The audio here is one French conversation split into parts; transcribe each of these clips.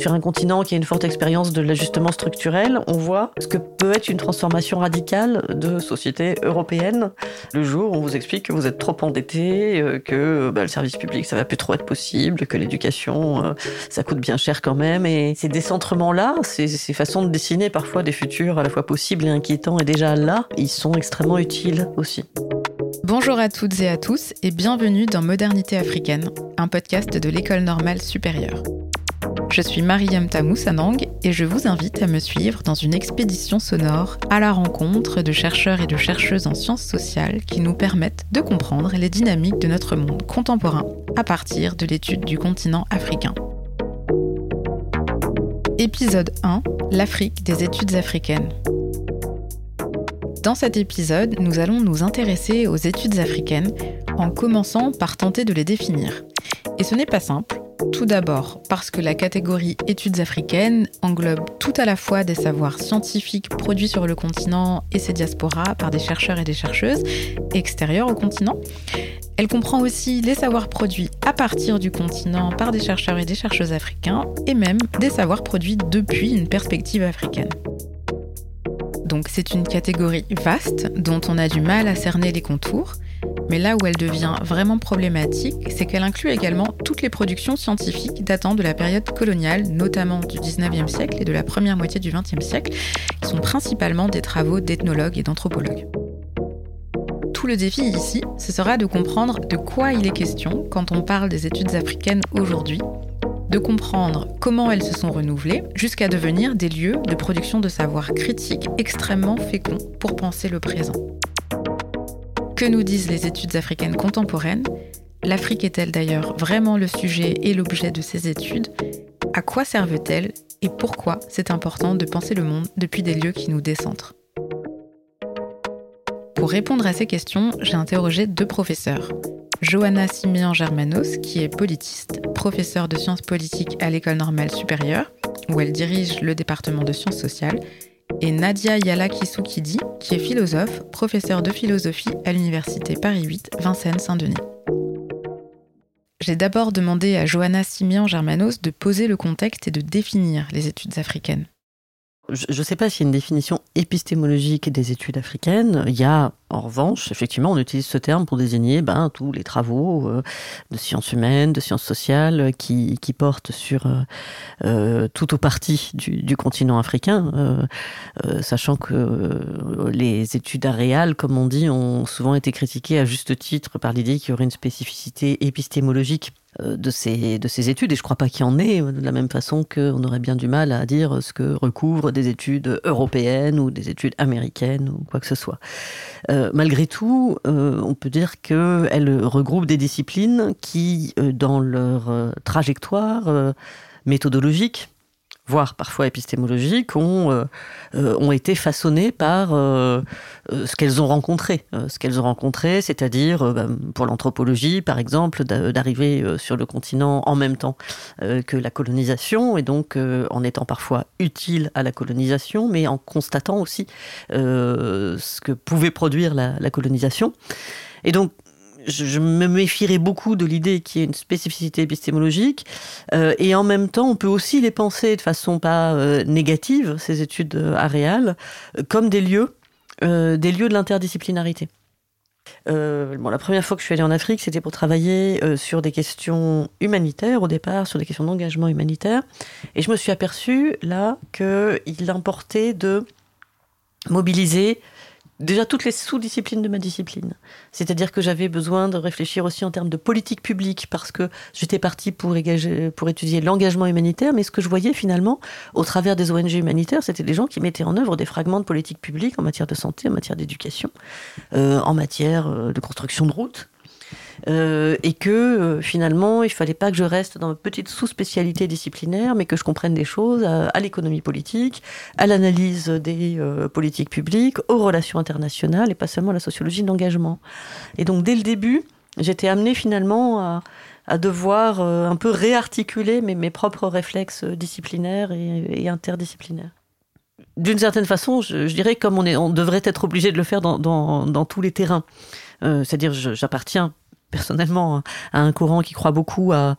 sur un continent qui a une forte expérience de l'ajustement structurel, on voit ce que peut être une transformation radicale de société européenne. Le jour où on vous explique que vous êtes trop endetté, euh, que bah, le service public ça va plus trop être possible, que l'éducation euh, ça coûte bien cher quand même. Et ces décentrements-là, ces, ces façons de dessiner parfois des futurs à la fois possibles et inquiétants et déjà là, ils sont extrêmement utiles aussi. Bonjour à toutes et à tous et bienvenue dans Modernité africaine, un podcast de l'école normale supérieure. Je suis Mariam Tamou Sanang et je vous invite à me suivre dans une expédition sonore à la rencontre de chercheurs et de chercheuses en sciences sociales qui nous permettent de comprendre les dynamiques de notre monde contemporain à partir de l'étude du continent africain. Épisode 1 L'Afrique des études africaines. Dans cet épisode, nous allons nous intéresser aux études africaines en commençant par tenter de les définir. Et ce n'est pas simple. Tout d'abord parce que la catégorie études africaines englobe tout à la fois des savoirs scientifiques produits sur le continent et ses diasporas par des chercheurs et des chercheuses extérieurs au continent. Elle comprend aussi les savoirs produits à partir du continent par des chercheurs et des chercheuses africains et même des savoirs produits depuis une perspective africaine. Donc c'est une catégorie vaste dont on a du mal à cerner les contours, mais là où elle devient vraiment problématique, c'est qu'elle inclut également toutes les productions scientifiques datant de la période coloniale, notamment du 19e siècle et de la première moitié du 20e siècle, qui sont principalement des travaux d'ethnologues et d'anthropologues. Tout le défi ici, ce sera de comprendre de quoi il est question quand on parle des études africaines aujourd'hui de comprendre comment elles se sont renouvelées jusqu'à devenir des lieux de production de savoir critique extrêmement féconds pour penser le présent. Que nous disent les études africaines contemporaines L'Afrique est-elle d'ailleurs vraiment le sujet et l'objet de ces études? À quoi servent-elles? Et pourquoi c'est important de penser le monde depuis des lieux qui nous décentrent? Pour répondre à ces questions, j'ai interrogé deux professeurs. Johanna Simeon Germanos, qui est politiste, professeure de sciences politiques à l'École normale supérieure, où elle dirige le département de sciences sociales, et Nadia Yala Kisukidi, qui est philosophe, professeure de philosophie à l'Université Paris 8, Vincennes-Saint-Denis. J'ai d'abord demandé à Johanna Simeon Germanos de poser le contexte et de définir les études africaines. Je ne sais pas s'il y a une définition épistémologique des études africaines. En revanche, effectivement, on utilise ce terme pour désigner ben, tous les travaux euh, de sciences humaines, de sciences sociales qui, portent sur euh, euh tout au parti du, continent africain, euh, sachant que les études aréales, comme on dit, ont souvent été critiquées à juste titre par l'idée qu'il y aurait une spécificité épistémologique de ces, de ces études, et je crois pas qu'il y en ait, de la même façon qu'on aurait bien du mal à dire ce que recouvrent des études européennes ou des études américaines ou quoi que ce soit. Malgré tout, euh, on peut dire qu'elles regroupent des disciplines qui, euh, dans leur euh, trajectoire euh, méthodologique, voire parfois épistémologiques, ont, euh, euh, ont été façonnées par euh, ce qu'elles ont rencontré. Ce qu'elles ont rencontré, c'est-à-dire, bah, pour l'anthropologie, par exemple, d'arriver sur le continent en même temps que la colonisation, et donc en étant parfois utile à la colonisation, mais en constatant aussi ce que pouvait produire la, la colonisation. Et donc, je, me méfierais beaucoup de l'idée qu'il y ait une spécificité épistémologique euh, et en même temps on peut aussi les penser de façon pas euh, négative ces études aréales euh, comme des lieux des lieux de l'interdisciplinarité bon, la première fois que je suis allée en Afrique, c'était pour travailler sur des questions humanitaires au départ, sur des questions d'engagement humanitaire. Et je me suis aperçue là qu'il importait de mobiliser déjà toutes les sous-disciplines de ma discipline. C'est-à-dire que j'avais besoin de réfléchir aussi en termes de politique publique parce que j'étais partie pour, étudier l'engagement humanitaire, mais ce que je voyais finalement au travers des ONG humanitaires, c'était des gens qui mettaient en œuvre des fragments de politique publique en matière de santé, en matière d'éducation, euh, en matière euh, de construction de routes. Euh, et que euh, finalement, il fallait pas que je reste dans ma petite sous-spécialité disciplinaire, mais que je comprenne des choses à, l'économie politique, à l'analyse des euh, politiques publiques, aux relations internationales et pas seulement à la sociologie de l'engagement. Et donc, dès le début, j'étais amenée finalement à, devoir un peu réarticuler mes, mes propres réflexes disciplinaires et, interdisciplinaires. D'une certaine façon, je, dirais comme on, est, on devrait être obligé de le faire dans, dans, tous les terrains. C'est-à-dire, j'appartiens personnellement hein, à un courant qui croit beaucoup à,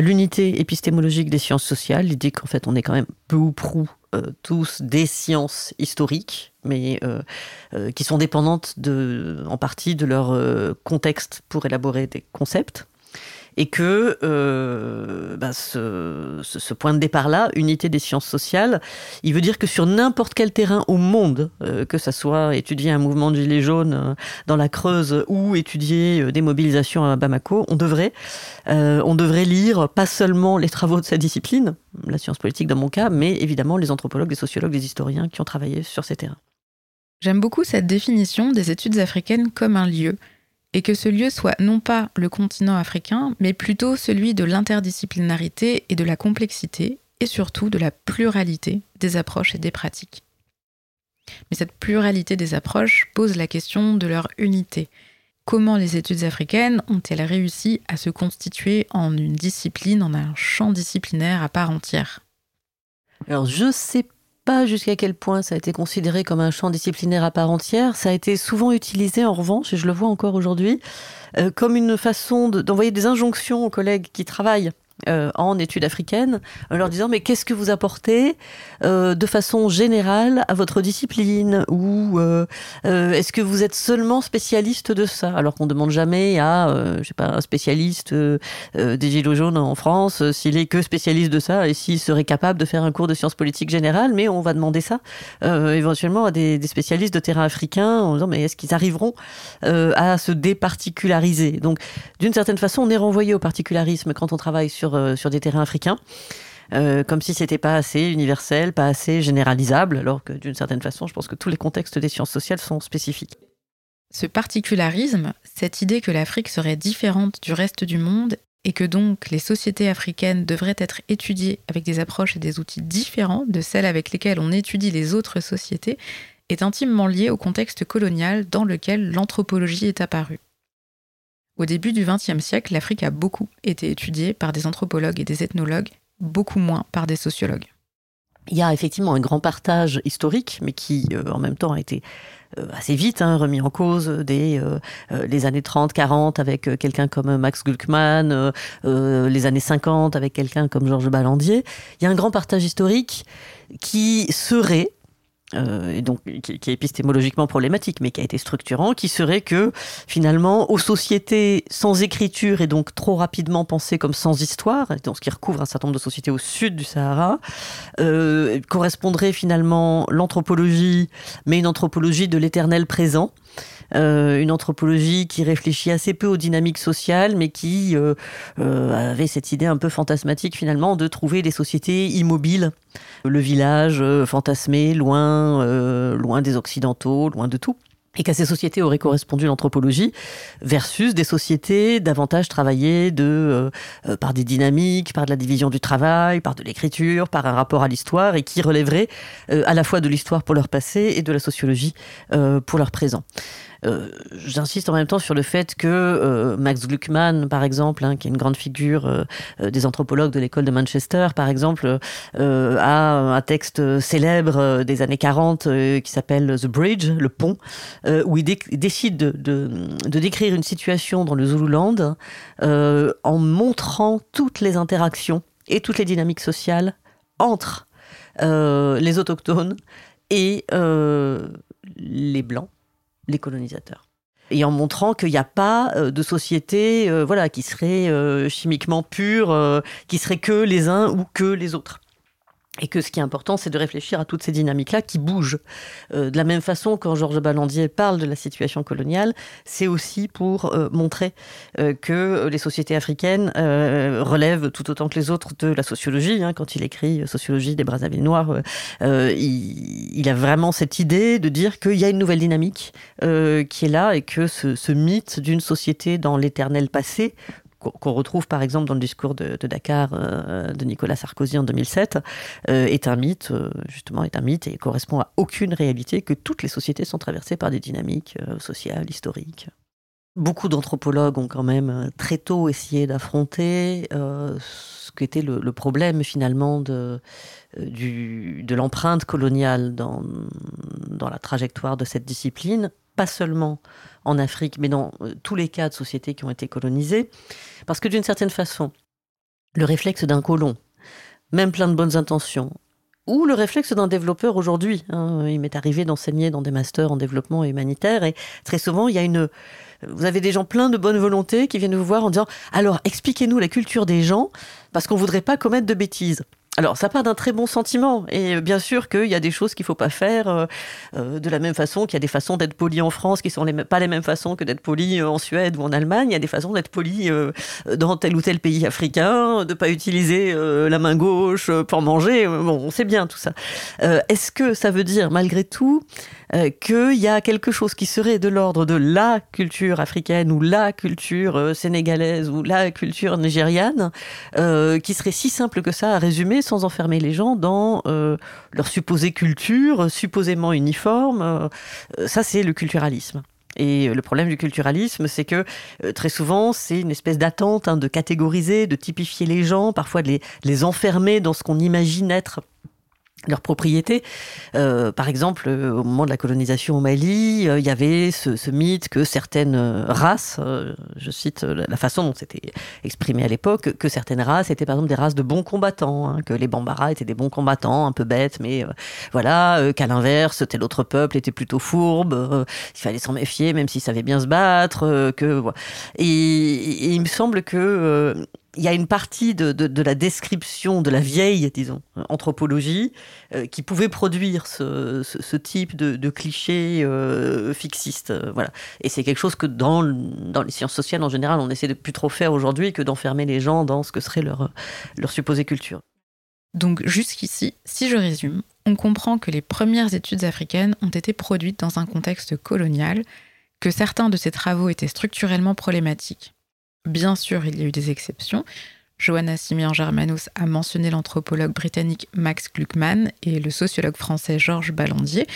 l'unité épistémologique des sciences sociales, l'idée qu'en fait on est quand même peu ou prou euh, tous des sciences historiques, mais euh, euh, qui sont dépendantes de, en partie de leur contexte pour élaborer des concepts et que euh, bah, ce, point de départ-là, unité des sciences sociales, il veut dire que sur n'importe quel terrain au monde, euh, que ça soit étudier un mouvement de gilets jaunes euh, dans la Creuse ou étudier des mobilisations à Bamako, on devrait, on devrait lire pas seulement les travaux de sa discipline, la science politique dans mon cas, mais évidemment les anthropologues, les sociologues, les historiens qui ont travaillé sur ces terrains. J'aime beaucoup cette définition des études africaines comme un lieu et que ce lieu soit non pas le continent africain, mais plutôt celui de l'interdisciplinarité et de la complexité, et surtout de la pluralité des approches et des pratiques. Mais cette pluralité des approches pose la question de leur unité. Comment les études africaines ont-elles réussi à se constituer en une discipline, en un champ disciplinaire à part entière? Alors je sais pas jusqu'à quel point ça a été considéré comme un champ disciplinaire à part entière. Ça a été souvent utilisé, en revanche, et je le vois encore aujourd'hui, euh, comme une façon d'envoyer des injonctions aux collègues qui travaillent euh, en études africaines, en leur disant mais qu'est-ce que vous apportez euh, de façon générale à votre discipline ou euh, est-ce que vous êtes seulement spécialiste de ça? Alors qu'on demande jamais à je sais pas un spécialiste des gilets jaunes en France s'il est que spécialiste de ça et s'il serait capable de faire un cours de sciences politiques générales mais on va demander ça éventuellement à des, des, spécialistes de terrain africain en disant mais est-ce qu'ils arriveront à se départiculariser? Donc d'une certaine façon on est renvoyé au particularisme quand on travaille sur euh, sur, des terrains africains. Euh, comme si c'était pas assez universel, pas assez généralisable, alors que d'une certaine façon, je pense que tous les contextes des sciences sociales sont spécifiques. Ce particularisme, cette idée que l'Afrique serait différente du reste du monde et que donc les sociétés africaines devraient être étudiées avec des approches et des outils différents de celles avec lesquelles on étudie les autres sociétés, est intimement lié au contexte colonial dans lequel l'anthropologie est apparue. Au début du XXe siècle, l'Afrique a beaucoup été étudiée par des anthropologues et des ethnologues, beaucoup moins par des sociologues. Il y a effectivement un grand partage historique, mais qui euh, en même temps a été euh, assez vite hein, remis en cause dès euh, les années 30-40 avec quelqu'un comme Max Gluckman, les années 50 avec quelqu'un comme Georges Ballandier. Il y a un grand partage historique qui serait euh, et donc qui, est épistémologiquement problématique, mais qui a été structurant, qui serait que finalement, aux sociétés sans écriture et donc trop rapidement pensées comme sans histoire, donc ce qui recouvre un certain nombre de sociétés au sud du Sahara, euh, correspondrait finalement l'anthropologie, mais une anthropologie de l'éternel présent. Euh, une anthropologie qui réfléchit assez peu aux dynamiques sociales, mais qui euh, euh, avait cette idée un peu fantasmatique finalement de trouver des sociétés immobiles, le village fantasmé, loin, loin des occidentaux, loin de tout et qu'à ces sociétés aurait correspondu l'anthropologie, versus des sociétés davantage travaillées de, par des dynamiques, par de la division du travail, par de l'écriture, par un rapport à l'histoire, et qui relèveraient à la fois de l'histoire pour leur passé et de la sociologie pour leur présent. Euh, j'insiste en même temps sur le fait que euh, Max Gluckman, par exemple, hein, qui est une grande figure euh, des anthropologues de l'école de Manchester, par exemple, a un texte célèbre des années 40 qui s'appelle The Bridge, le pont, où il, décide de, de, décrire une situation dans le Zululand en montrant toutes les interactions et toutes les dynamiques sociales entre les autochtones et les blancs les colonisateurs. Et en montrant qu'il n'y a pas euh, de société euh, voilà, qui serait euh, chimiquement pure, qui serait que les uns ou que les autres. Et que ce qui est important, c'est de réfléchir à toutes ces dynamiques-là qui bougent. Euh, de la même façon, quand Georges Ballandier parle de la situation coloniale, c'est aussi pour euh, montrer euh, que les sociétés africaines relèvent tout autant que les autres de la sociologie. Hein. quand il écrit Sociologie des Brazzaville noirs, il, il, a vraiment cette idée de dire qu'il y a une nouvelle dynamique qui est là et que ce, ce mythe d'une société dans l'éternel passé qu'on retrouve par exemple dans le discours de, Dakar euh, de Nicolas Sarkozy en 2007, euh, est un mythe, euh, justement, est un mythe et correspond à aucune réalité, que toutes les sociétés sont traversées par des dynamiques sociales, historiques. Beaucoup d'anthropologues ont quand même très tôt essayé d'affronter ce qu'était le, problème finalement de, de l'empreinte coloniale dans, dans la trajectoire de cette discipline, pas seulement en Afrique, mais dans tous les cas de sociétés qui ont été colonisées. Parce que d'une certaine façon, le réflexe d'un colon, même plein de bonnes intentions, ou le réflexe d'un développeur aujourd'hui. Hein. Il m'est arrivé d'enseigner dans des masters en développement humanitaire et très souvent il y a une vous avez des gens pleins de bonne volonté qui viennent vous voir en disant alors expliquez-nous la culture des gens parce qu'on voudrait pas commettre de bêtises. Alors, ça part d'un très bon sentiment. Et bien sûr qu'il y a des choses qu'il ne faut pas faire euh, euh, de la même façon qu'il y a des façons d'être poli en France qui sont les, pas les mêmes façons que d'être poli euh, en Suède ou en Allemagne. Il y a des façons d'être poli dans tel ou tel pays africain, de ne pas utiliser la main gauche pour manger. Bon, on sait bien tout ça. Est-ce que ça veut dire, malgré tout, qu'il y a quelque chose qui serait de l'ordre de la culture africaine ou la culture sénégalaise ou la culture nigériane, qui serait si simple que ça à résumer sans enfermer les gens dans euh, leur supposée culture, supposément uniforme. Euh, ça, c'est le culturalisme. Et le problème du culturalisme, c'est que euh, très souvent, c'est une espèce d'attente hein, de catégoriser, de typifier les gens, parfois de les, les enfermer dans ce qu'on imagine être leur propriété. Euh, par exemple, euh, au moment de la colonisation au Mali, euh, il y avait ce, ce, mythe que certaines races, euh, je cite la façon dont c'était exprimé à l'époque, que certaines races étaient par exemple des races de bons combattants, hein, que les Bambara étaient des bons combattants, un peu bêtes, mais voilà, qu'à l'inverse, tel autre peuple était plutôt fourbe, il fallait s'en méfier, même s'il savait bien se battre, que et, et, il me semble que il y a une partie de, de, la description de la vieille, disons, anthropologie, euh, qui pouvait produire ce, ce, ce type de, de clichés euh, fixistes. Euh, voilà. Et c'est quelque chose que dans, dans les sciences sociales, en général, on essaie de plus trop faire aujourd'hui que d'enfermer les gens dans ce que serait leur, leur supposée culture. Donc jusqu'ici, si je résume, on comprend que les premières études africaines ont été produites dans un contexte colonial, que certains de ces travaux étaient structurellement problématiques Bien sûr, il y a eu des exceptions. Johanna Simian Germanos a mentionné l'anthropologue britannique Max Gluckman et le sociologue français Georges Ballandier,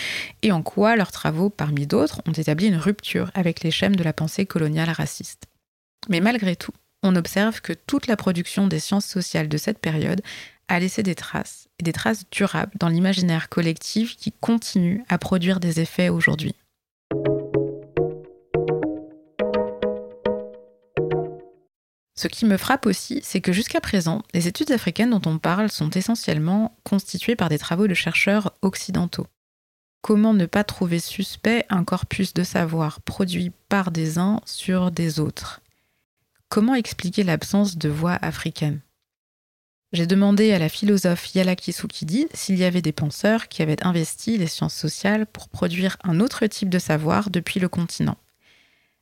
et en quoi leurs travaux, parmi d'autres, ont établi une rupture avec les schèmes de la pensée coloniale raciste? Mais malgré tout, on observe que toute la production des sciences sociales de cette période a laissé des traces, et des traces durables dans l'imaginaire collectif qui continue à produire des effets aujourd'hui. Ce qui me frappe aussi, c'est que jusqu'à présent, les études africaines dont on parle sont essentiellement constituées par des travaux de chercheurs occidentaux. Comment ne pas trouver suspect un corpus de savoir produit par des uns sur des autres? Comment expliquer l'absence de voix africaines? J'ai demandé à la philosophe Yala Kisukidi s'il y avait des penseurs qui avaient investi les sciences sociales pour produire un autre type de savoir depuis le continent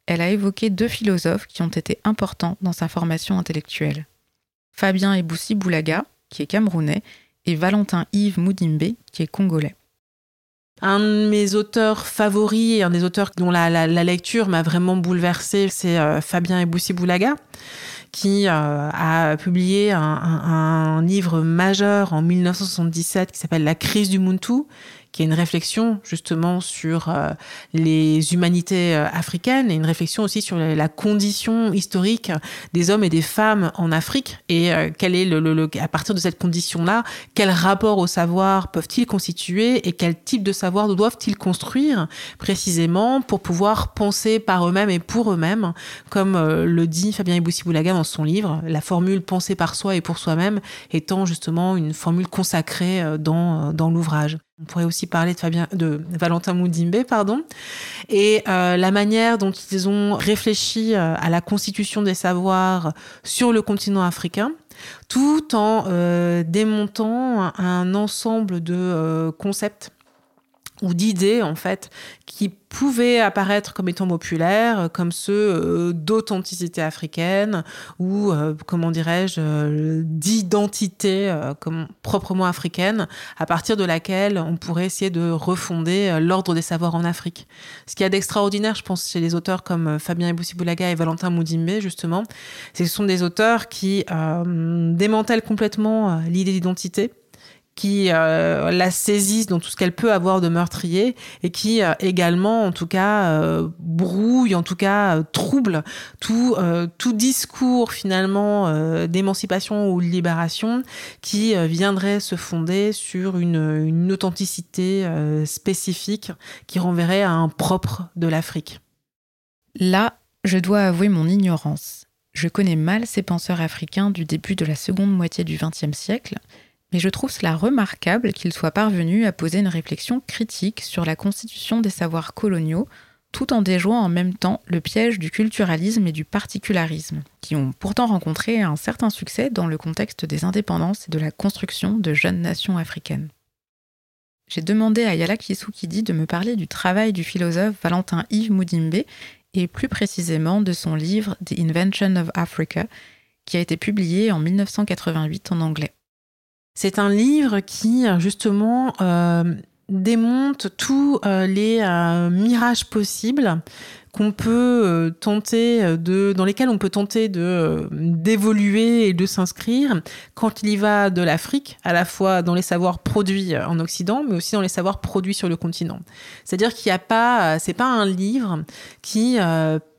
elle a évoqué deux philosophes qui ont été importants dans sa formation intellectuelle. Fabien Eboussi Boulaga, qui est camerounais, et Valentin Yves Moudimbe, qui est congolais. Un de mes auteurs favoris et un des auteurs dont la, lecture m'a vraiment bouleversée, c'est euh, Fabien Eboussi Boulaga, qui euh, a publié un, livre majeur en 1977 qui s'appelle La crise du Muntu, qui est une réflexion justement sur euh, les humanités euh, africaines et une réflexion aussi sur la condition historique des hommes et des femmes en Afrique et euh, quel est le, le, le, à partir de cette condition-là, quel rapport au savoir peuvent-ils constituer et quel type de savoir doivent-ils construire précisément pour pouvoir penser par eux-mêmes et pour eux-mêmes, comme le dit Fabien Iboussi-Boulaga dans son livre, la formule penser par soi et pour soi-même étant justement une formule consacrée dans, dans l'ouvrage. On pourrait aussi parler de, Fabien, de Valentin Moudimbe, pardon, et euh, la manière dont ils ont réfléchi euh, à la constitution des savoirs sur le continent africain, tout en euh, démontant un, ensemble de euh, concepts ou d'idées en fait qui pouvaient apparaître comme étant populaires, comme ceux euh, d'authenticité africaine ou euh, comment dirais-je euh, d'identité euh, comme proprement africaine, à partir de laquelle on pourrait essayer de refonder euh, l'ordre des savoirs en Afrique. Ce qu'il y a d'extraordinaire, je pense, chez les auteurs comme euh, Fabien Eboussi-Boulaga et Valentin Moudimbe justement, c'est que ce sont des auteurs qui démantèlent complètement l'idée d'identité qui euh, la saisissent dans tout ce qu'elle peut avoir de meurtrier et qui euh, également, en tout cas, euh, brouille, en tout cas, trouble tout, tout discours finalement d'émancipation ou de libération qui viendrait se fonder sur une, une authenticité spécifique qui renverrait à un propre de l'Afrique. Là, je dois avouer mon ignorance. Je connais mal ces penseurs africains du début de la seconde moitié du XXe siècle, mais je trouve cela remarquable qu'ils soient parvenus à poser une réflexion critique sur la constitution des savoirs coloniaux, tout en déjouant en même temps le piège du culturalisme et du particularisme, qui ont pourtant rencontré un certain succès dans le contexte des indépendances et de la construction de jeunes nations africaines. J'ai demandé à Yala Kisukidi de me parler du travail du philosophe Valentin Yves Moudimbe et plus précisément de son livre The Invention of Africa, qui a été publié en 1988 en anglais. C'est un livre qui, justement, euh, démonte tous euh, les euh, mirages possibles dans lesquels on peut tenter de d'évoluer et de s'inscrire quand il y va de l'Afrique, à la fois dans les savoirs produits en Occident, mais aussi dans les savoirs produits sur le continent. C'est-à-dire qu'il n'y a pas, c'est pas un livre qui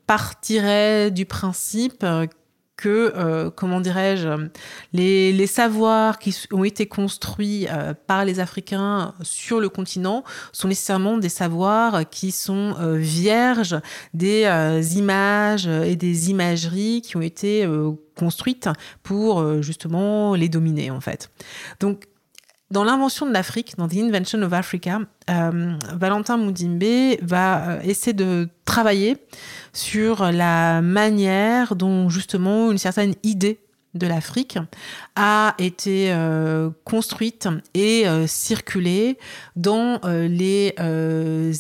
partirait du principe que, euh, comment dirais-je, les, savoirs qui ont été construits euh, par les Africains sur le continent sont nécessairement des savoirs qui sont euh, vierges des images et des imageries qui ont été construites pour justement les dominer en fait. Donc dans l'invention de l'Afrique, dans The Invention of Africa, Valentin Moudimbe va essayer de travailler sur la manière dont justement une certaine idée de l'Afrique a été euh, construite et euh, circulée dans euh, les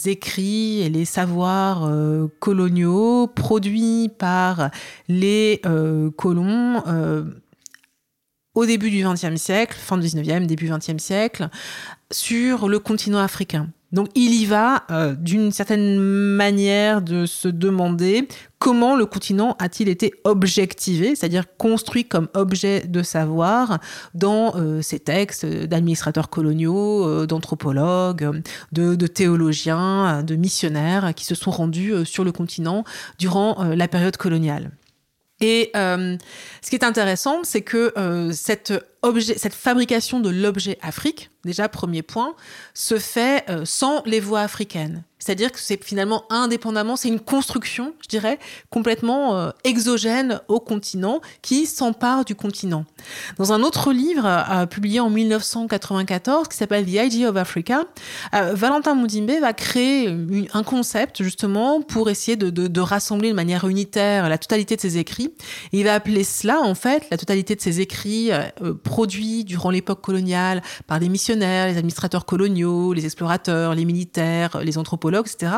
écrits et les savoirs coloniaux produits par les colons au début du XXe siècle, fin du XIXe, début XXe siècle, sur le continent africain. Donc il y va euh, d'une certaine manière de se demander comment le continent a-t-il été objectivé, c'est-à-dire construit comme objet de savoir dans euh, ces textes d'administrateurs coloniaux, euh, d'anthropologues, de, théologiens, de missionnaires qui se sont rendus sur le continent durant la période coloniale. Et ce qui est intéressant, c'est que cette, objet, cette fabrication de l'objet Afrique, déjà premier point, se fait sans les voix africaines. C'est-à-dire que c'est finalement indépendamment, c'est une construction, je dirais, complètement euh, exogène au continent qui s'empare du continent. Dans un autre livre euh, publié en 1994 qui s'appelle The Idea of Africa, euh, Valentin Moudimbe va créer un concept justement pour essayer de, rassembler de manière unitaire la totalité de ses écrits. Il va appeler cela en fait la totalité de ses écrits produits durant l'époque coloniale par les missionnaires, les administrateurs coloniaux, les explorateurs, les militaires, les anthropologues etc.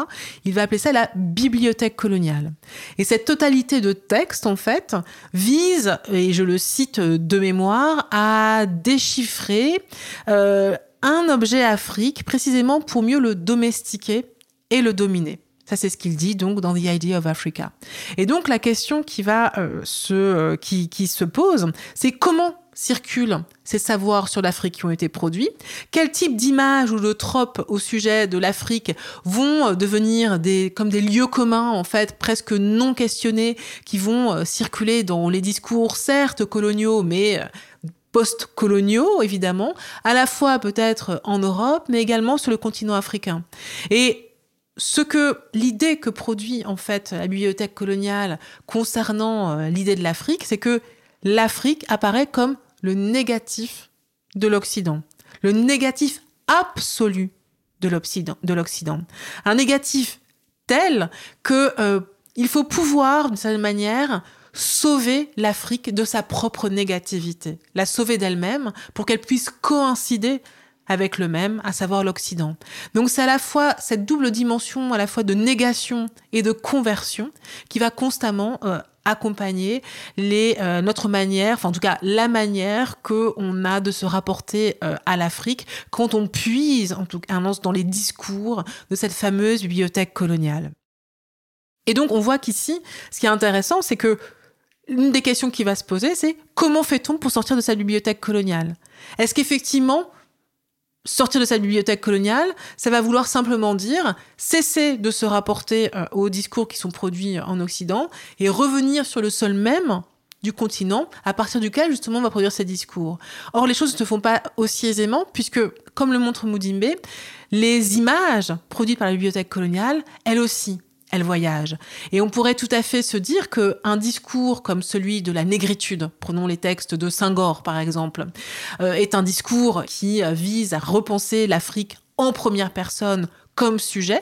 Il va appeler ça la bibliothèque coloniale. Et cette totalité de textes, en fait, vise, et je le cite de mémoire, à déchiffrer euh, un objet Afrique précisément pour mieux le domestiquer et le dominer. Ça, c'est ce qu'il dit donc dans The Idea of Africa. Et donc la question qui va euh, se, euh, qui, qui se pose, c'est comment circulent ces savoirs sur l'Afrique qui ont été produits, quel type d'images ou de tropes au sujet de l'Afrique vont euh, devenir des, comme des lieux communs, en fait, presque non questionnés, qui vont euh, circuler dans les discours, certes coloniaux, mais euh, post-coloniaux, évidemment, à la fois peut-être en Europe, mais également sur le continent africain. Et ce que l'idée que produit en fait la bibliothèque coloniale concernant l'idée de l'Afrique, c'est que l'Afrique apparaît comme le négatif de l'Occident, le négatif absolu de l'Occident, un négatif tel que euh, il faut pouvoir, d'une certaine manière, sauver l'Afrique de sa propre négativité, la sauver d'elle-même pour qu'elle puisse coïncider avec le même, à savoir l'Occident. Donc c'est à la fois cette double dimension, à la fois de négation et de conversion, qui va constamment euh, accompagner euh, notre manière, enfin en tout cas la manière que on a de se rapporter euh, à l'Afrique quand on puise en tout cas dans les discours de cette fameuse bibliothèque coloniale. Et donc on voit qu'ici, ce qui est intéressant, c'est que une des questions qui va se poser, c'est comment fait-on pour sortir de cette bibliothèque coloniale? Est-ce qu'effectivement sortir de cette bibliothèque coloniale, ça va vouloir simplement dire cesser de se rapporter aux discours qui sont produits en Occident et revenir sur le sol même du continent à partir duquel justement on va produire ces discours. Or les choses ne se font pas aussi aisément puisque, comme le montre Moudimbe, les images produites par la bibliothèque coloniale, elles aussi, elles voyagent. Et on pourrait tout à fait se dire qu'un discours comme celui de la négritude, prenons les textes de Senghor par exemple, euh, est un discours qui euh, vise à repenser l'Afrique en première personne comme sujet.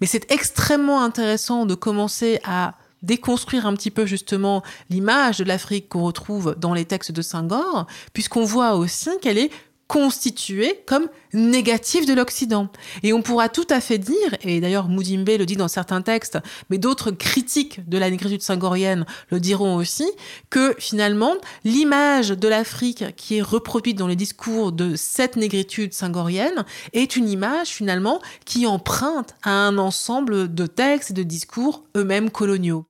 Mais c'est extrêmement intéressant de commencer à déconstruire un petit peu justement l'image de l'Afrique qu'on retrouve dans les textes de Senghor, puisqu'on voit aussi qu'elle est constituée comme négative de l'Occident. Et on pourra tout à fait dire, et d'ailleurs Moudimbe le dit dans certains textes, mais d'autres critiques de la négritude singorienne le diront aussi, que finalement l'image de l'Afrique qui est reproduite dans les discours de cette négritude singorienne est une image finalement qui emprunte à un ensemble de textes et de discours eux-mêmes coloniaux.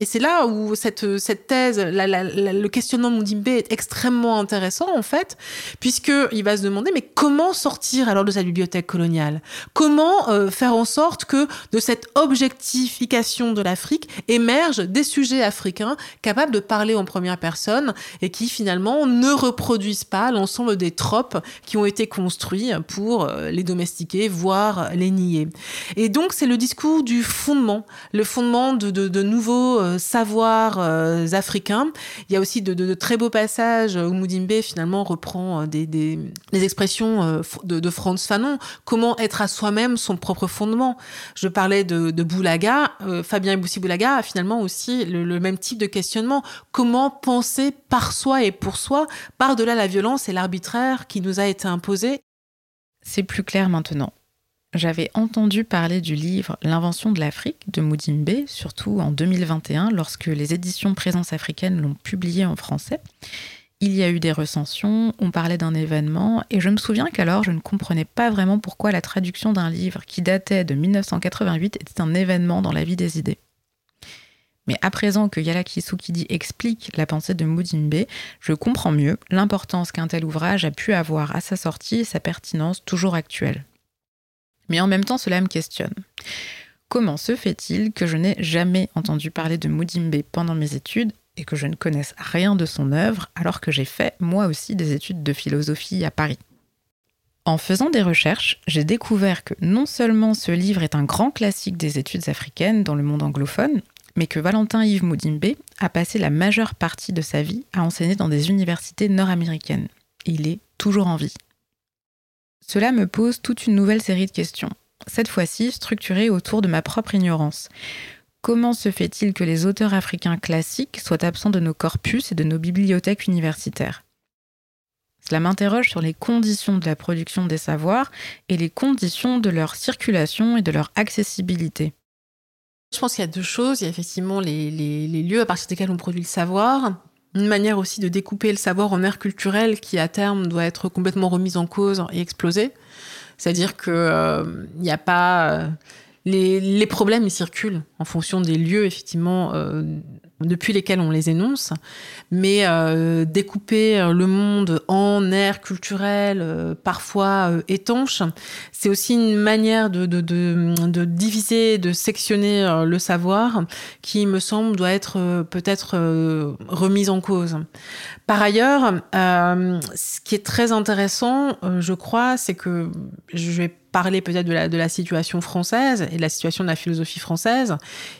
Et c'est là où cette, cette thèse, le questionnement de Moudimbe est extrêmement intéressant, en fait, puisqu'il va se demander, mais comment sortir alors de cette bibliothèque coloniale? Comment euh, faire en sorte que de cette objectification de l'Afrique émergent des sujets africains capables de parler en première personne et qui finalement ne reproduisent pas l'ensemble des tropes qui ont été construits pour euh, les domestiquer, voire les nier. Et donc, c'est le discours du fondement, le fondement de, de, de nouveaux euh, savoirs euh, africains. Il y a aussi de, très beaux passages où Moudimbe finalement reprend euh, des, expressions de, Franz Fanon. Comment être à soi-même son propre fondement. Je parlais de, Boulaga. Fabien Boussi Boulaga a finalement aussi le, le même type de questionnement. Comment penser par soi et pour soi, par-delà la violence et l'arbitraire qui nous a été imposé? C'est plus clair maintenant j'avais entendu parler du livre L'invention de l'Afrique de Moudimbe, surtout en 2021, lorsque les éditions Présence africaine l'ont publié en français. Il y a eu des recensions, on parlait d'un événement, et je me souviens qu'alors je ne comprenais pas vraiment pourquoi la traduction d'un livre qui datait de 1988 était un événement dans la vie des idées. Mais à présent que Yalaki Soukidi explique la pensée de Moudimbe, je comprends mieux l'importance qu'un tel ouvrage a pu avoir à sa sortie et sa pertinence toujours actuelle. Mais en même temps, cela me questionne. Comment se fait-il que je n'ai jamais entendu parler de Moudimbe pendant mes études et que je ne connaisse rien de son œuvre alors que j'ai fait moi aussi des études de philosophie à Paris? En faisant des recherches, j'ai découvert que non seulement ce livre est un grand classique des études africaines dans le monde anglophone, mais que Valentin Yves Moudimbe a passé la majeure partie de sa vie à enseigner dans des universités nord-américaines. Il est toujours en vie. Cela me pose toute une nouvelle série de questions, cette fois-ci structurée autour de ma propre ignorance. Comment se fait-il que les auteurs africains classiques soient absents de nos corpus et de nos bibliothèques universitaires? Cela m'interroge sur les conditions de la production des savoirs et les conditions de leur circulation et de leur accessibilité. Je pense qu'il y a deux choses. Il y a effectivement les, les lieux à partir desquels on produit le savoir, une manière aussi de découper le savoir en aire culturelle qui à terme doit être complètement remise en cause et explosée. C'est-à-dire que euh, il n'y a pas euh, les, les, problèmes ils circulent en fonction des lieux effectivement euh, depuis lesquels on les énonce, mais euh, découper euh, le monde en aires culturelles euh, parfois étanches, c'est aussi une manière de, de, de, de, diviser, de sectionner le savoir qui, me semble, doit être peut-être remise en cause. Par ailleurs, ce qui est très intéressant, je crois, c'est que je vais parler peut-être de la, situation française et de la situation de la philosophie française.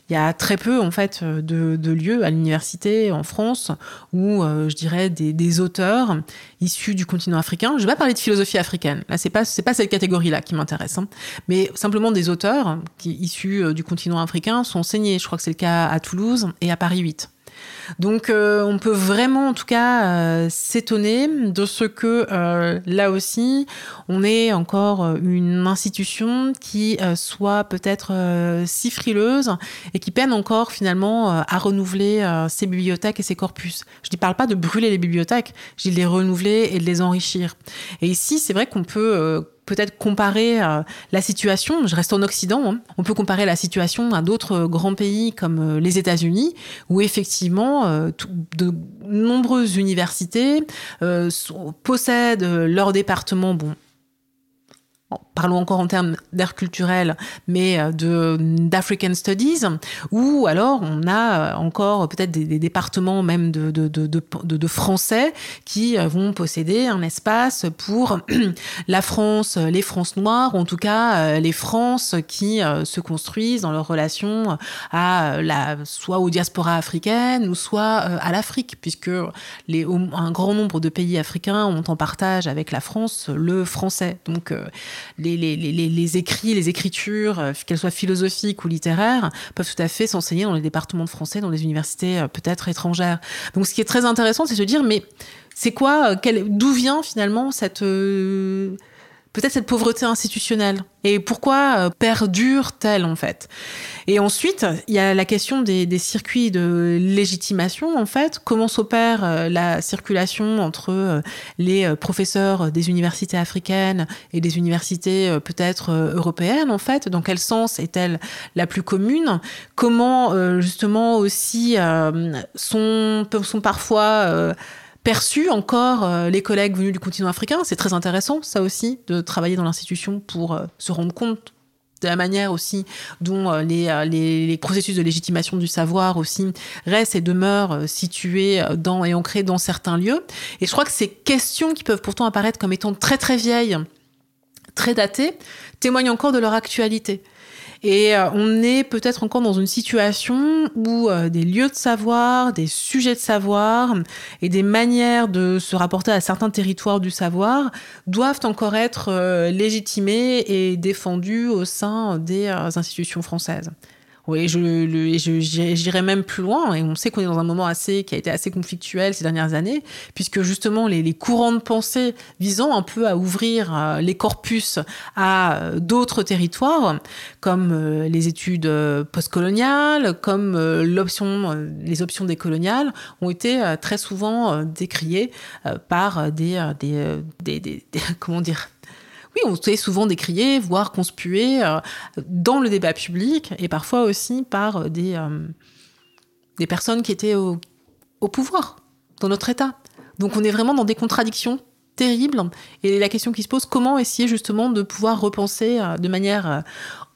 Il y a très peu, en fait, de, lieux à l'université en France où, euh, je dirais, des, auteurs issus du continent africain. Je vais pas parler de philosophie africaine. Là, c'est pas cette catégorie-là qui m'intéresse. Hein. Mais simplement des auteurs qui, issus euh, du continent africain sont enseignés. Je crois que c'est le cas à Toulouse et à Paris 8. Donc euh, on peut vraiment en tout cas euh, s'étonner de ce que euh, là aussi on ait encore une institution qui soit peut-être si frileuse et qui peine encore finalement à renouveler ses bibliothèques et ses corpus. Je ne parle pas de brûler les bibliothèques, je dis de les renouveler et de les enrichir. Et ici c'est vrai qu'on peut peut-être comparer euh, la situation, je reste en Occident, hein. on peut comparer la situation à d'autres grands pays comme euh, les États-Unis, où effectivement euh, de nombreuses universités possèdent leur département, bon, parlons encore en termes d'air culturel, mais euh, d'African Studies, ou alors on a euh, encore peut-être des, départements même de, de, français qui euh, vont posséder un espace pour la France, les France noires, en tout cas les France qui se construisent dans leur relation à la, soit aux diasporas africaines ou soit à l'Afrique, puisque les, un grand nombre de pays africains ont en partage avec la France le français. Donc les, les, les, les, écrits, les écritures, euh, qu'elles soient philosophiques ou littéraires, peuvent tout à fait s'enseigner dans les départements de français, dans les universités euh, peut-être étrangères. Donc ce qui est très intéressant, c'est de se dire, mais c'est quoi, euh, d'où vient finalement cette peut-être cette pauvreté institutionnelle. Et pourquoi euh, perdure-t-elle en fait? Et ensuite, il y a la question des, circuits de légitimation en fait. Comment s'opère euh, la circulation entre euh, les professeurs des universités africaines et des universités peut-être européennes en fait? Dans quel sens est-elle la plus commune? Comment justement aussi sont, sont parfois perçu encore euh, les collègues venus du continent africain. C'est très intéressant, ça aussi, de travailler dans l'institution pour euh, se rendre compte de la manière aussi dont euh, les, les, processus de légitimation du savoir aussi restent et demeurent situés dans, et ancrés dans certains lieux. Et je crois que ces questions qui peuvent pourtant apparaître comme étant très très vieilles, très datées, témoignent encore de leur actualité. Et euh, on est peut-être encore dans une situation où euh, des lieux de savoir, des sujets de savoir et des manières de se rapporter à certains territoires du savoir doivent encore être euh, légitimés et défendus au sein des institutions françaises. Oui, je, je, j'irais même plus loin, et on sait qu'on est dans un moment assez, qui a été assez conflictuel ces dernières années, puisque justement les, les courants de pensée visant un peu à ouvrir euh, les corpus à euh, d'autres territoires, comme euh, les études postcoloniales, comme l'option, les options décoloniales, ont été très souvent décriées par des, des, des, des comment dire, oui, on s'est souvent décrié, voire conspué euh, dans le débat public et parfois aussi par euh, des, euh, des personnes qui étaient au, pouvoir dans notre État. Donc on est vraiment dans des contradictions terribles. Et la question qui se pose, comment essayer justement de pouvoir repenser de manière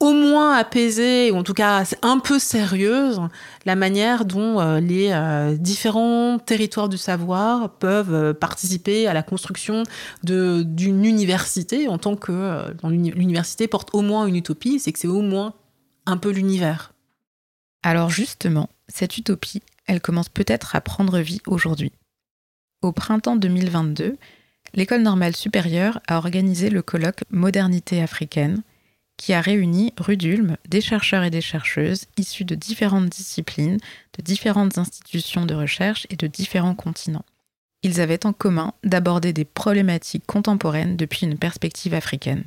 au moins apaisée, ou en tout cas un peu sérieuse, la manière dont euh, les euh, différents territoires du savoir peuvent euh, participer à la construction d'une université en tant que l'université porte au moins une utopie, c'est que c'est au moins un peu l'univers. Alors justement, cette utopie, elle commence peut-être à prendre vie aujourd'hui. Au printemps 2022, l'École normale supérieure a organisé le colloque Modernité africaine qui a réuni rue d'Ulm des chercheurs et des chercheuses issus de différentes disciplines, de différentes institutions de recherche et de différents continents. Ils avaient en commun d'aborder des problématiques contemporaines depuis une perspective africaine.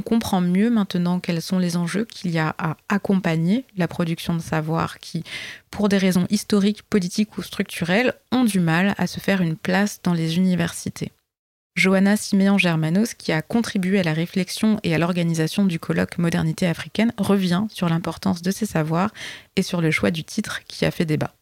On comprend mieux maintenant quels sont les enjeux qu'il y a à accompagner la production de savoir qui, pour des raisons historiques, politiques ou structurelles, ont du mal à se faire une place dans les universités. Johanna Siméon-Germanos, qui a contribué à la réflexion et à l'organisation du colloque Modernité africaine, revient sur l'importance de ces savoirs et sur le choix du titre qui a fait débat.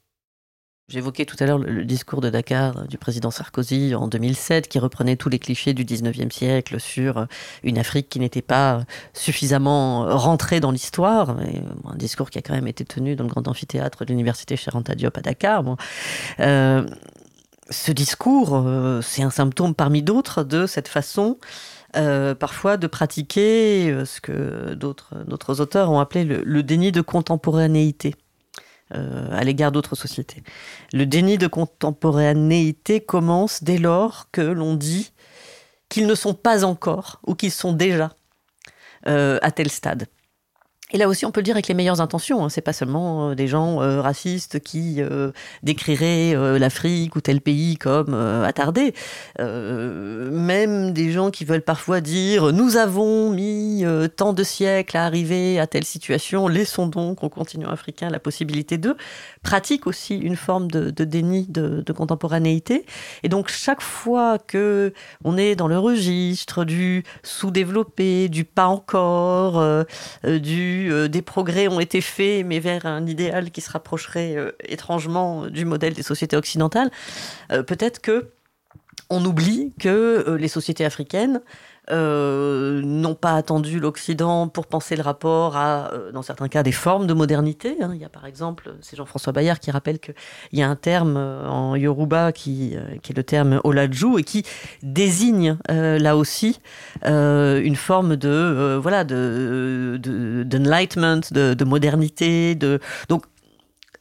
J'évoquais tout à l'heure le discours de Dakar du président Sarkozy en 2007 qui reprenait tous les clichés du 19e siècle sur une Afrique qui n'était pas suffisamment rentrée dans l'histoire. Un discours qui a quand même été tenu dans le grand amphithéâtre de l'université Charenta Diop à Dakar. Euh, ce discours, euh, c'est un symptôme parmi d'autres de cette façon euh, parfois de pratiquer euh, ce que d'autres auteurs ont appelé le, déni de contemporanéité à l'égard d'autres sociétés. Le déni de contemporanéité commence dès lors que l'on dit qu'ils ne sont pas encore ou qu'ils sont déjà à tel stade. Et là aussi, on peut le dire avec les meilleures intentions. Hein. C'est pas seulement euh, des gens euh, racistes qui euh, décriraient l'Afrique ou tel pays comme attardé. même des gens qui veulent parfois dire nous avons mis tant de siècles à arriver à telle situation, laissons donc au continent africain la possibilité de pratique aussi une forme de, déni de, de, contemporanéité. Et donc chaque fois que on est dans le registre du sous-développé, du pas encore, du euh, des progrès ont été faits, mais vers un idéal qui se rapprocherait euh, étrangement du modèle des sociétés occidentales, euh, peut-être que on oublie que les sociétés africaines euh, n'ont pas attendu l'Occident pour penser le rapport à, euh, dans certains cas, des formes de modernité. Hein. Il y a par exemple, c'est Jean-François Bayard qui rappelle qu'il y a un terme euh, en Yoruba qui, est le terme Olaju et qui désigne là aussi une forme de, voilà, de, d'enlightenment, de, de, modernité. De... Donc,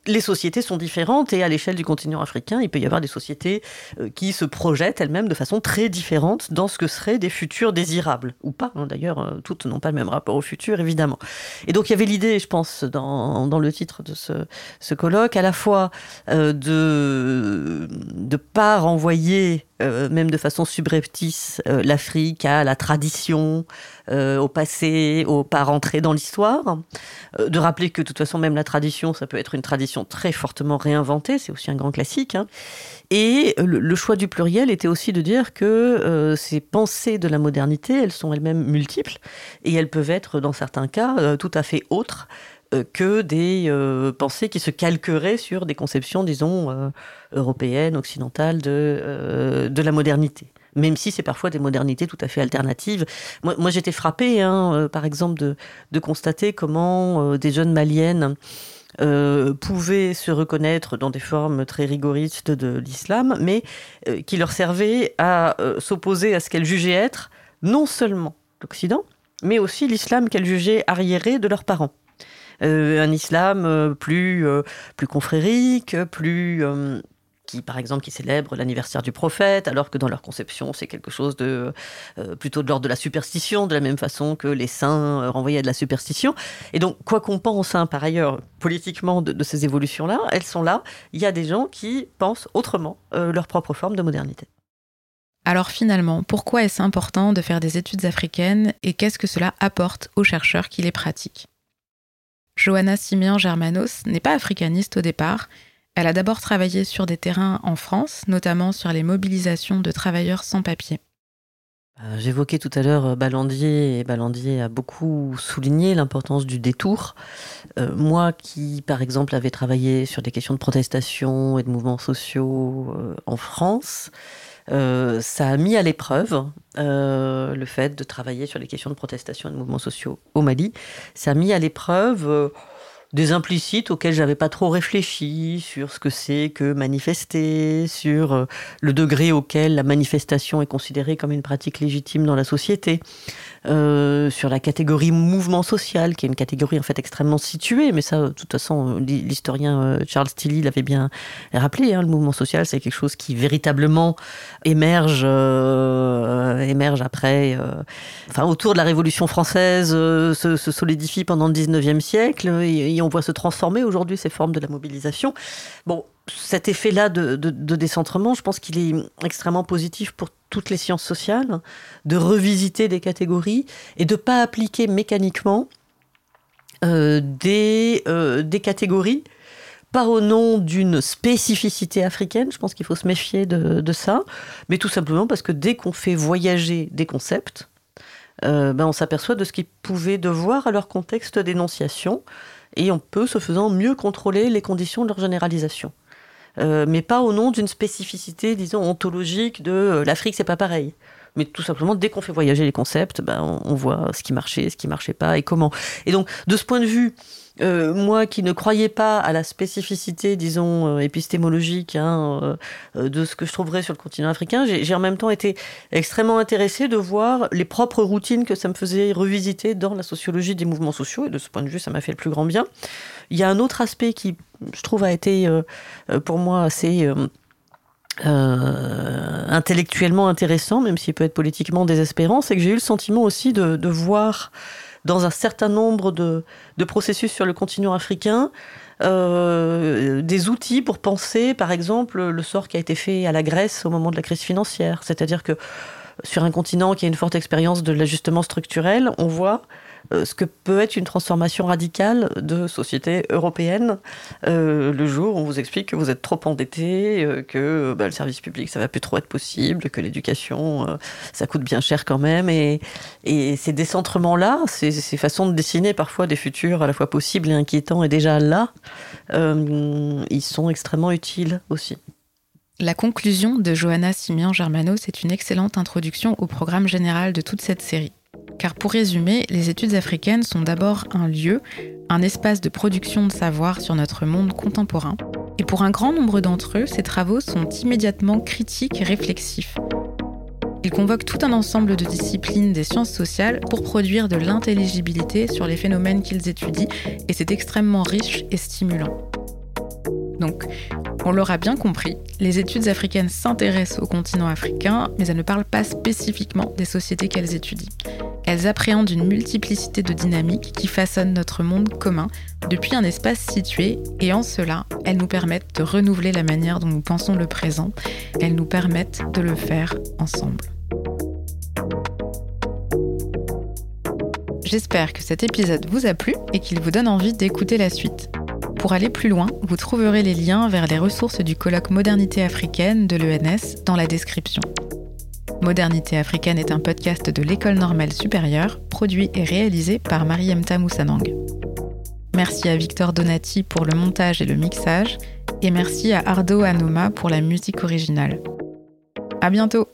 les sociétés sont différentes et à l'échelle du continent africain, il peut y avoir des sociétés euh, qui se projettent elles-mêmes de façon très différente dans ce que seraient des futurs désirables, ou pas. Hein. D'ailleurs, euh, toutes n'ont pas le même rapport au futur, évidemment. Et donc il y avait l'idée, je pense, dans, le titre de ce, ce colloque, à la fois euh, de ne pas renvoyer euh, même de façon subreptice, euh, l'Afrique à la tradition, euh, au passé, au pas rentrer dans l'histoire. de rappeler que de toute façon, même la tradition, ça peut être une tradition très fortement réinventée, c'est aussi un grand classique. Hein. Et le, choix du pluriel était aussi de dire que ces pensées de la modernité, elles sont elles-mêmes multiples et elles peuvent être, dans certains cas, tout à fait autres que des euh, pensées qui se calqueraient sur des conceptions, disons, euh, européennes, occidentales de, de la modernité même si c'est parfois des modernités tout à fait alternatives. Moi, j'étais frappée, hein, par exemple, de, de constater comment des jeunes maliennes pouvaient se reconnaître dans des formes très rigoristes de l'islam, mais qui leur servaient à s'opposer à ce qu'elles jugeaient être non seulement l'Occident, mais aussi l'islam qu'elles jugeaient arriéré de leurs parents. Euh, un islam euh, plus, euh, plus confrérique, plus qui, par exemple, qui célèbre l'anniversaire du prophète, alors que dans leur conception, c'est quelque chose de plutôt de l'ordre de la superstition, de la même façon que les saints renvoyaient à de la superstition. Et donc, quoi qu'on pense, hein, par ailleurs, politiquement, de, ces évolutions-là, elles sont là. Il y a des gens qui pensent autrement leur propre forme de modernité. Alors finalement, pourquoi est-ce important de faire des études africaines et qu'est-ce que cela apporte aux chercheurs qui les pratiquent? Johanna Simeon Germanos n'est pas africaniste au départ. Elle a d'abord travaillé sur des terrains en France, notamment sur les mobilisations de travailleurs sans papier. Euh, j'évoquais tout à l'heure euh, Ballandier et Ballandier a beaucoup souligné l'importance du détour. Euh, moi qui, par exemple, avais travaillé sur des questions de protestation et de mouvements sociaux en France, euh, ça a mis à l'épreuve euh, le fait de travailler sur les questions de protestation et de mouvements sociaux au Mali. Ça a mis à l'épreuve euh, des implicites auxquels j'avais pas trop réfléchi sur ce que c'est que manifester, sur le degré auquel la manifestation est considérée comme une pratique légitime dans la société. Euh, sur la catégorie mouvement social, qui est une catégorie en fait extrêmement située, mais ça, de toute façon, l'historien euh, Charles Tilly l'avait bien rappelé. Hein, le mouvement social, c'est quelque chose qui véritablement émerge, euh, émerge après, enfin autour de la Révolution française, se, solidifie pendant le 19e siècle, et, on voit se transformer aujourd'hui ces formes de la mobilisation. Bon, cet effet-là de, décentrement, je pense qu'il est extrêmement positif pour toutes les sciences sociales, de revisiter des catégories et de ne pas appliquer mécaniquement euh, des, euh, des catégories, pas au nom d'une spécificité africaine, je pense qu'il faut se méfier de, de, ça, mais tout simplement parce que dès qu'on fait voyager des concepts, euh, ben on s'aperçoit de ce qu'ils pouvaient devoir à leur contexte d'énonciation, et on peut, ce faisant, mieux contrôler les conditions de leur généralisation. Euh, mais pas au nom d'une spécificité, disons, ontologique de euh, l'Afrique, c'est pas pareil. Mais tout simplement, dès qu'on fait voyager les concepts, ben, on, voit ce qui marchait, ce qui marchait pas et comment. Et donc, de ce point de vue, euh, moi qui ne croyais pas à la spécificité, disons, épistémologique hein, de ce que je trouverais sur le continent africain, j'ai en même temps été extrêmement intéressée de voir les propres routines que ça me faisait revisiter dans la sociologie des mouvements sociaux. Et de ce point de vue, ça m'a fait le plus grand bien. Il y a un autre aspect qui, je trouve, a été euh, euh, pour moi assez euh, intellectuellement intéressant, même s'il peut être politiquement désespérant, c'est que j'ai eu le sentiment aussi de, voir dans un certain nombre de, processus sur le continent africain des outils pour penser, par exemple, le sort qui a été fait à la Grèce au moment de la crise financière. C'est-à-dire que sur un continent qui a une forte expérience de l'ajustement structurel, on voit euh, ce que peut être une transformation radicale de société européenne euh, le jour où on vous explique que vous êtes trop endetté, euh, que bah, le service public ça va plus trop être possible, que l'éducation ça coûte bien cher quand même. Et, et ces décentrements-là, ces, ces, façons de dessiner parfois des futurs à la fois possibles et inquiétants et déjà là, ils sont extrêmement utiles aussi. La conclusion de Johanna Simian Germano, c'est une excellente introduction au programme général de toute cette série. Car pour résumer, les études africaines sont d'abord un lieu, un espace de production de savoir sur notre monde contemporain. Et pour un grand nombre d'entre eux, ces travaux sont immédiatement critiques et réflexifs. Ils convoquent tout un ensemble de disciplines des sciences sociales pour produire de l'intelligibilité sur les phénomènes qu'ils étudient, et c'est extrêmement riche et stimulant. Donc, on l'aura bien compris, les études africaines s'intéressent au continent africain, mais elles ne parlent pas spécifiquement des sociétés qu'elles étudient. Elles appréhendent une multiplicité de dynamiques qui façonnent notre monde commun depuis un espace situé, et en cela, elles nous permettent de renouveler la manière dont nous pensons le présent, elles nous permettent de le faire ensemble. J'espère que cet épisode vous a plu et qu'il vous donne envie d'écouter la suite. Pour aller plus loin, vous trouverez les liens vers les ressources du colloque Modernité africaine de l'ENS dans la description. Modernité africaine est un podcast de l'École normale supérieure, produit et réalisé par Mariemta Moussanang. Merci à Victor Donati pour le montage et le mixage, et merci à Ardo Anoma pour la musique originale. À bientôt!